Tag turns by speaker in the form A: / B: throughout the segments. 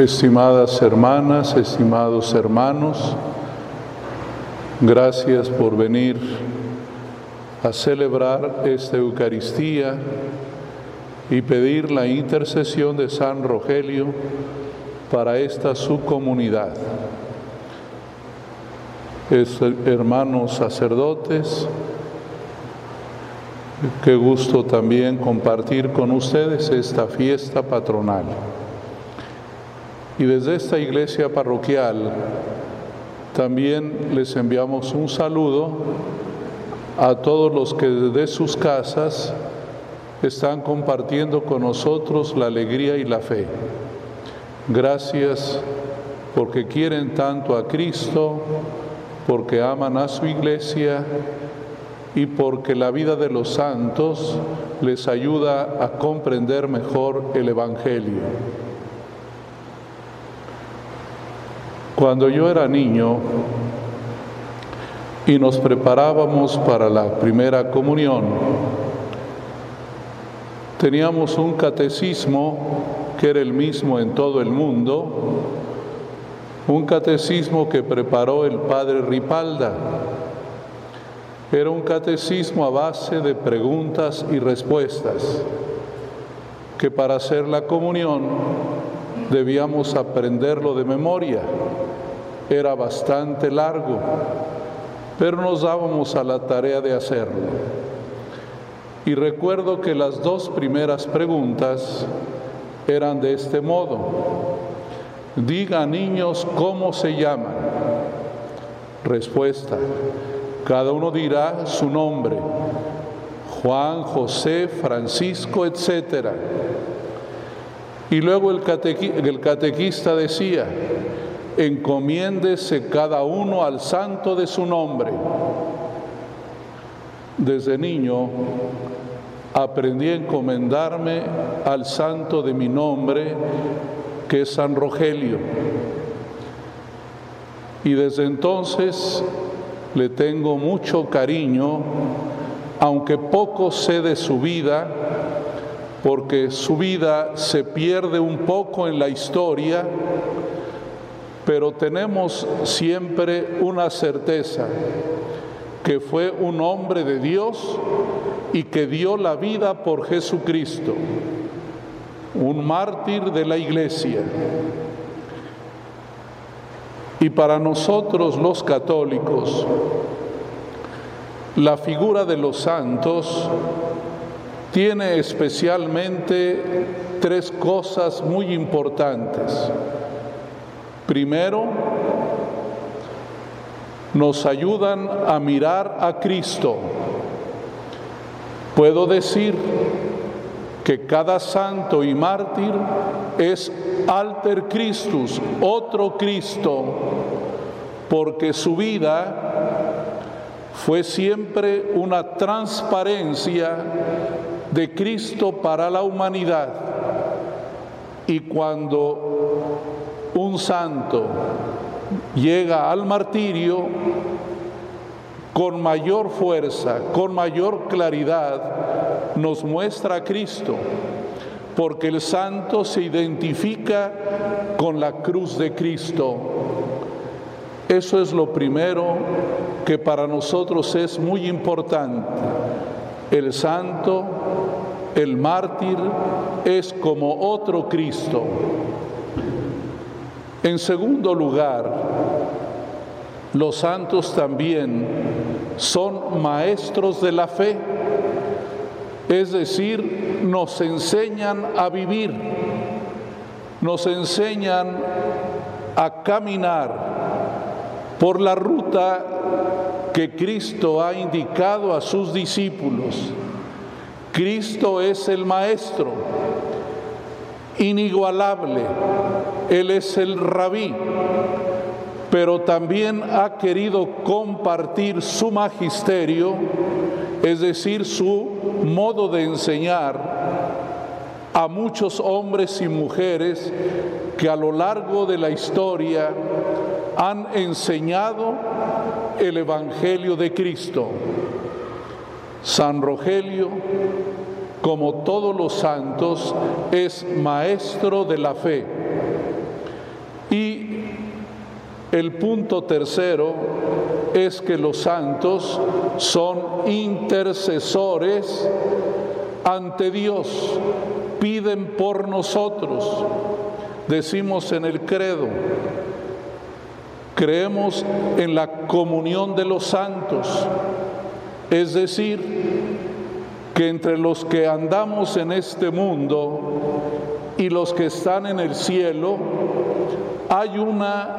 A: Estimadas hermanas, estimados hermanos, gracias por venir a celebrar esta Eucaristía y pedir la intercesión de San Rogelio para esta su comunidad. hermanos sacerdotes, qué gusto también compartir con ustedes esta fiesta patronal. Y desde esta iglesia parroquial también les enviamos un saludo a todos los que desde sus casas están compartiendo con nosotros la alegría y la fe. Gracias porque quieren tanto a Cristo, porque aman a su iglesia y porque la vida de los santos les ayuda a comprender mejor el Evangelio. Cuando yo era niño y nos preparábamos para la primera comunión, teníamos un catecismo que era el mismo en todo el mundo, un catecismo que preparó el padre Ripalda. Era un catecismo a base de preguntas y respuestas, que para hacer la comunión debíamos aprenderlo de memoria era bastante largo, pero nos dábamos a la tarea de hacerlo. Y recuerdo que las dos primeras preguntas eran de este modo. Diga niños cómo se llaman. Respuesta. Cada uno dirá su nombre. Juan, José, Francisco, etc. Y luego el, el catequista decía, encomiéndese cada uno al santo de su nombre. Desde niño aprendí a encomendarme al santo de mi nombre, que es San Rogelio. Y desde entonces le tengo mucho cariño, aunque poco sé de su vida, porque su vida se pierde un poco en la historia, pero tenemos siempre una certeza, que fue un hombre de Dios y que dio la vida por Jesucristo, un mártir de la iglesia. Y para nosotros los católicos, la figura de los santos tiene especialmente tres cosas muy importantes. Primero, nos ayudan a mirar a Cristo. Puedo decir que cada santo y mártir es alter Christus, otro Cristo, porque su vida fue siempre una transparencia de Cristo para la humanidad. Y cuando un santo llega al martirio con mayor fuerza, con mayor claridad, nos muestra a Cristo, porque el santo se identifica con la cruz de Cristo. Eso es lo primero que para nosotros es muy importante. El santo, el mártir, es como otro Cristo. En segundo lugar, los santos también son maestros de la fe, es decir, nos enseñan a vivir, nos enseñan a caminar por la ruta que Cristo ha indicado a sus discípulos. Cristo es el Maestro, inigualable, él es el rabí, pero también ha querido compartir su magisterio, es decir, su modo de enseñar a muchos hombres y mujeres que a lo largo de la historia han enseñado el Evangelio de Cristo. San Rogelio, como todos los santos, es maestro de la fe El punto tercero es que los santos son intercesores ante Dios, piden por nosotros. Decimos en el credo, creemos en la comunión de los santos, es decir, que entre los que andamos en este mundo y los que están en el cielo, hay una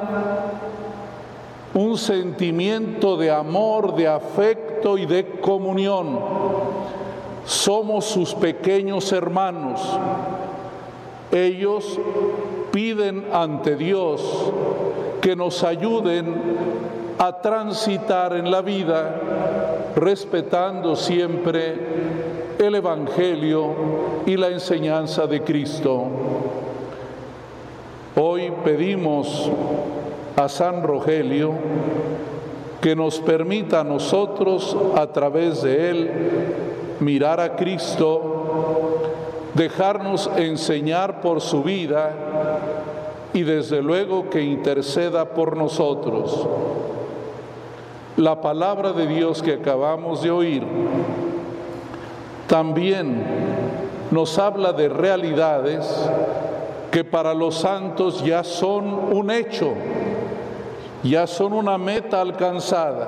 A: un sentimiento de amor, de afecto y de comunión. Somos sus pequeños hermanos. Ellos piden ante Dios que nos ayuden a transitar en la vida respetando siempre el Evangelio y la enseñanza de Cristo. Hoy pedimos a San Rogelio que nos permita a nosotros a través de él mirar a Cristo, dejarnos enseñar por su vida y desde luego que interceda por nosotros. La palabra de Dios que acabamos de oír también nos habla de realidades que para los santos ya son un hecho, ya son una meta alcanzada.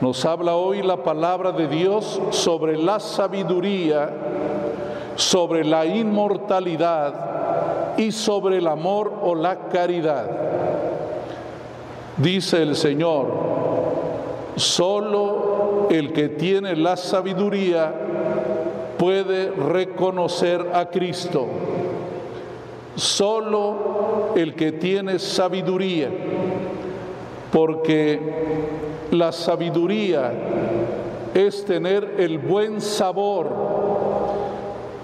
A: Nos habla hoy la palabra de Dios sobre la sabiduría, sobre la inmortalidad y sobre el amor o la caridad. Dice el Señor, solo el que tiene la sabiduría puede reconocer a Cristo. Solo el que tiene sabiduría, porque la sabiduría es tener el buen sabor,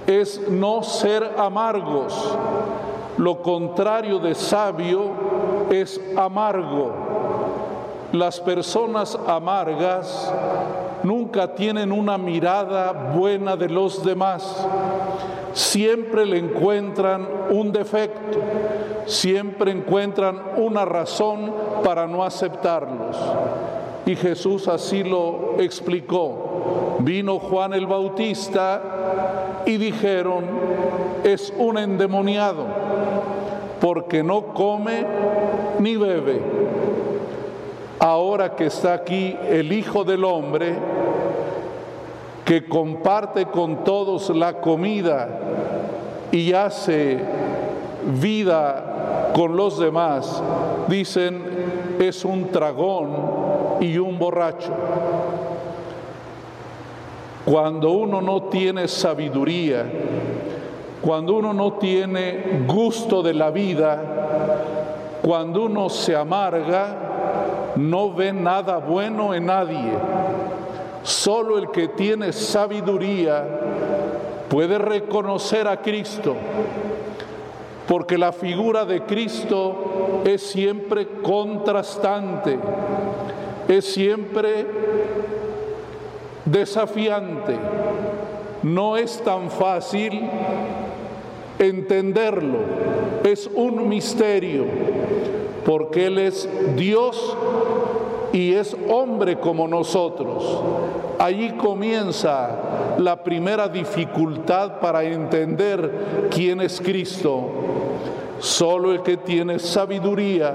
A: es no ser amargos. Lo contrario de sabio es amargo. Las personas amargas nunca tienen una mirada buena de los demás siempre le encuentran un defecto, siempre encuentran una razón para no aceptarlos. Y Jesús así lo explicó. Vino Juan el Bautista y dijeron, es un endemoniado, porque no come ni bebe. Ahora que está aquí el Hijo del Hombre, que comparte con todos la comida y hace vida con los demás, dicen es un tragón y un borracho. Cuando uno no tiene sabiduría, cuando uno no tiene gusto de la vida, cuando uno se amarga, no ve nada bueno en nadie Solo el que tiene sabiduría puede reconocer a Cristo, porque la figura de Cristo es siempre contrastante, es siempre desafiante. No es tan fácil entenderlo, es un misterio, porque Él es Dios y es hombre como nosotros. Allí comienza la primera dificultad para entender quién es Cristo. Solo el que tiene sabiduría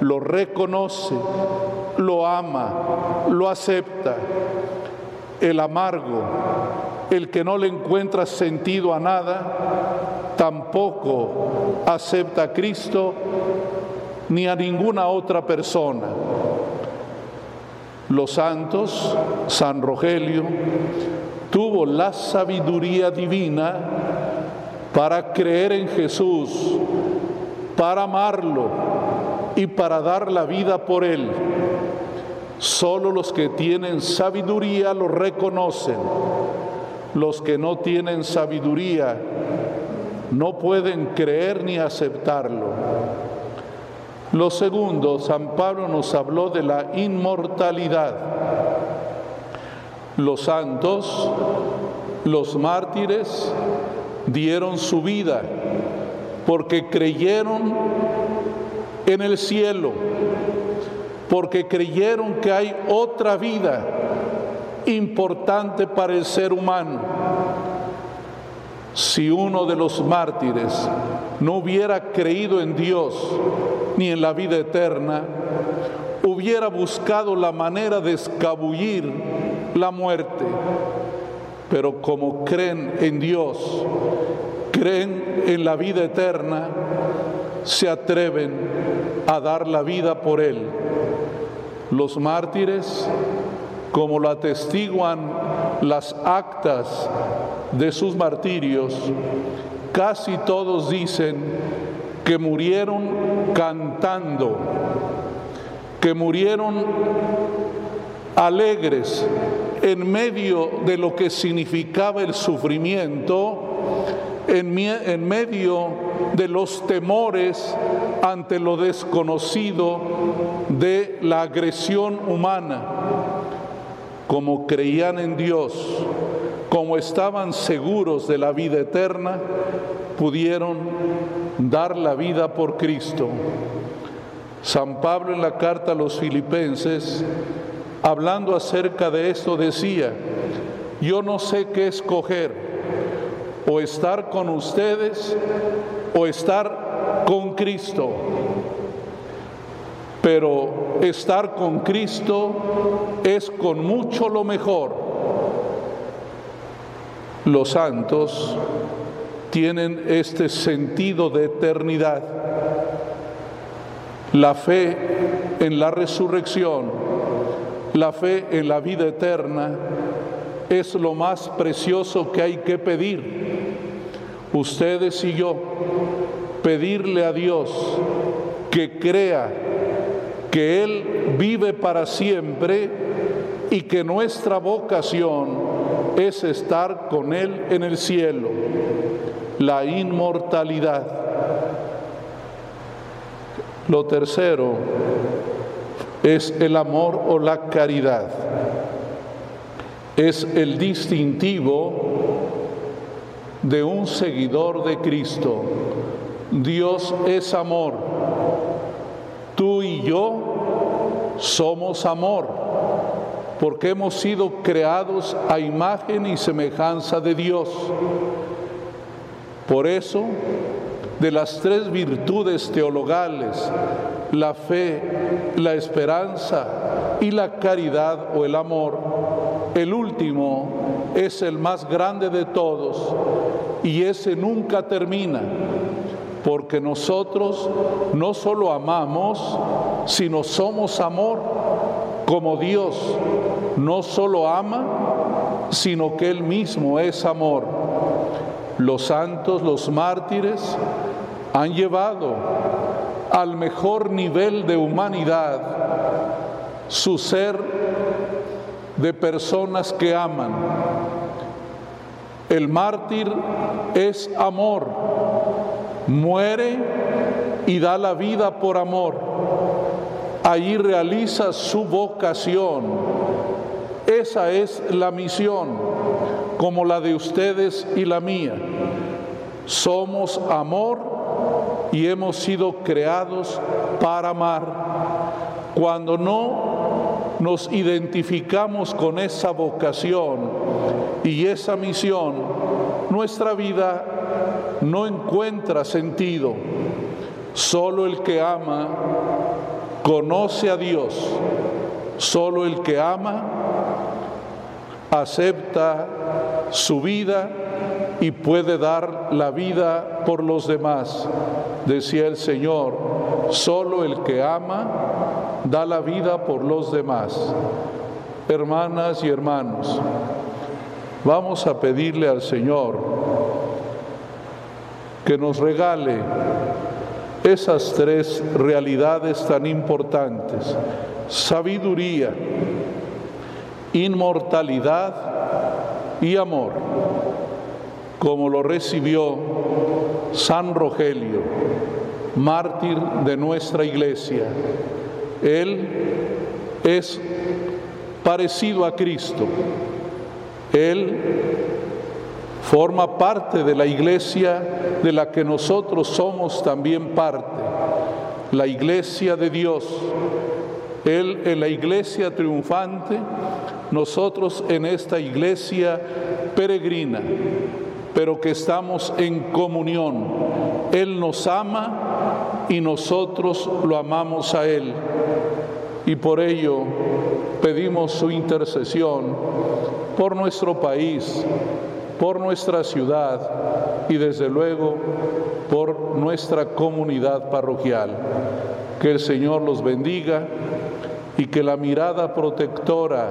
A: lo reconoce, lo ama, lo acepta. El amargo, el que no le encuentra sentido a nada, tampoco acepta a Cristo ni a ninguna otra persona los santos, San Rogelio, tuvo la sabiduría divina para creer en Jesús, para amarlo y para dar la vida por él. Solo los que tienen sabiduría lo reconocen. Los que no tienen sabiduría no pueden creer ni aceptarlo. Lo segundo, San Pablo nos habló de la inmortalidad. Los santos, los mártires, dieron su vida porque creyeron en el cielo, porque creyeron que hay otra vida importante para el ser humano. Si uno de los mártires no hubiera creído en Dios ni en la vida eterna, hubiera buscado la manera de escabullir la muerte. Pero como creen en Dios, creen en la vida eterna, se atreven a dar la vida por Él. Los mártires, como lo atestiguan las actas de sus martirios, casi todos dicen que murieron cantando, que murieron alegres en medio de lo que significaba el sufrimiento, en, en medio de los temores ante lo desconocido de la agresión humana. Como creían en Dios, como estaban seguros de la vida eterna, pudieron dar la vida por Cristo. San Pablo en la carta a los filipenses, hablando acerca de esto, decía, yo no sé qué escoger, o estar con ustedes o estar con Cristo. Pero estar con Cristo es con mucho lo mejor. Los santos tienen este sentido de eternidad la fe en la resurrección, la fe en la vida eterna, es lo más precioso que hay que pedir. Ustedes y yo, pedirle a Dios que crea que Él vive para siempre y que nuestra vocación es estar con Él en el cielo, la inmortalidad. Lo tercero es el amor o la caridad. Es el distintivo de un seguidor de Cristo. Dios es amor. Tú y yo somos amor, porque hemos sido creados a imagen y semejanza de Dios. Por eso de las tres virtudes teologales, la fe, la esperanza y la caridad o el amor, el último es el más grande de todos y ese nunca termina, porque nosotros no solo amamos, sino somos amor, como Dios no solo ama, sino que Él mismo es amor. Los santos, los mártires, han llevado al mejor nivel de humanidad su ser de personas que aman. El mártir es amor, muere y da la vida por amor. Allí realiza su vocación. Esa es la misión, como la de ustedes y la mía. Somos amor y hemos sido creados para amar. Cuando no nos identificamos con esa vocación y esa misión, nuestra vida no encuentra sentido. Solo el que ama conoce a Dios. Solo el que ama acepta su vida y puede dar la vida por los demás. Decía el Señor, solo el que ama da la vida por los demás. Hermanas y hermanos, vamos a pedirle al Señor que nos regale esas tres realidades tan importantes, sabiduría, inmortalidad y amor como lo recibió San Rogelio, mártir de nuestra iglesia. Él es parecido a Cristo. Él forma parte de la iglesia de la que nosotros somos también parte. la iglesia de Dios. Él en la iglesia triunfante, nosotros en esta iglesia peregrina, pero que estamos en comunión. Él nos ama y nosotros lo amamos a Él. Y por ello pedimos su intercesión por nuestro país, por nuestra ciudad y desde luego por nuestra comunidad parroquial. Que el Señor los bendiga y que la mirada protectora,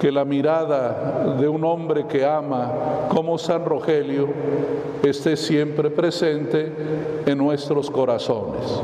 A: que la mirada de un hombre que ama como San Rogelio esté siempre presente en nuestros corazones.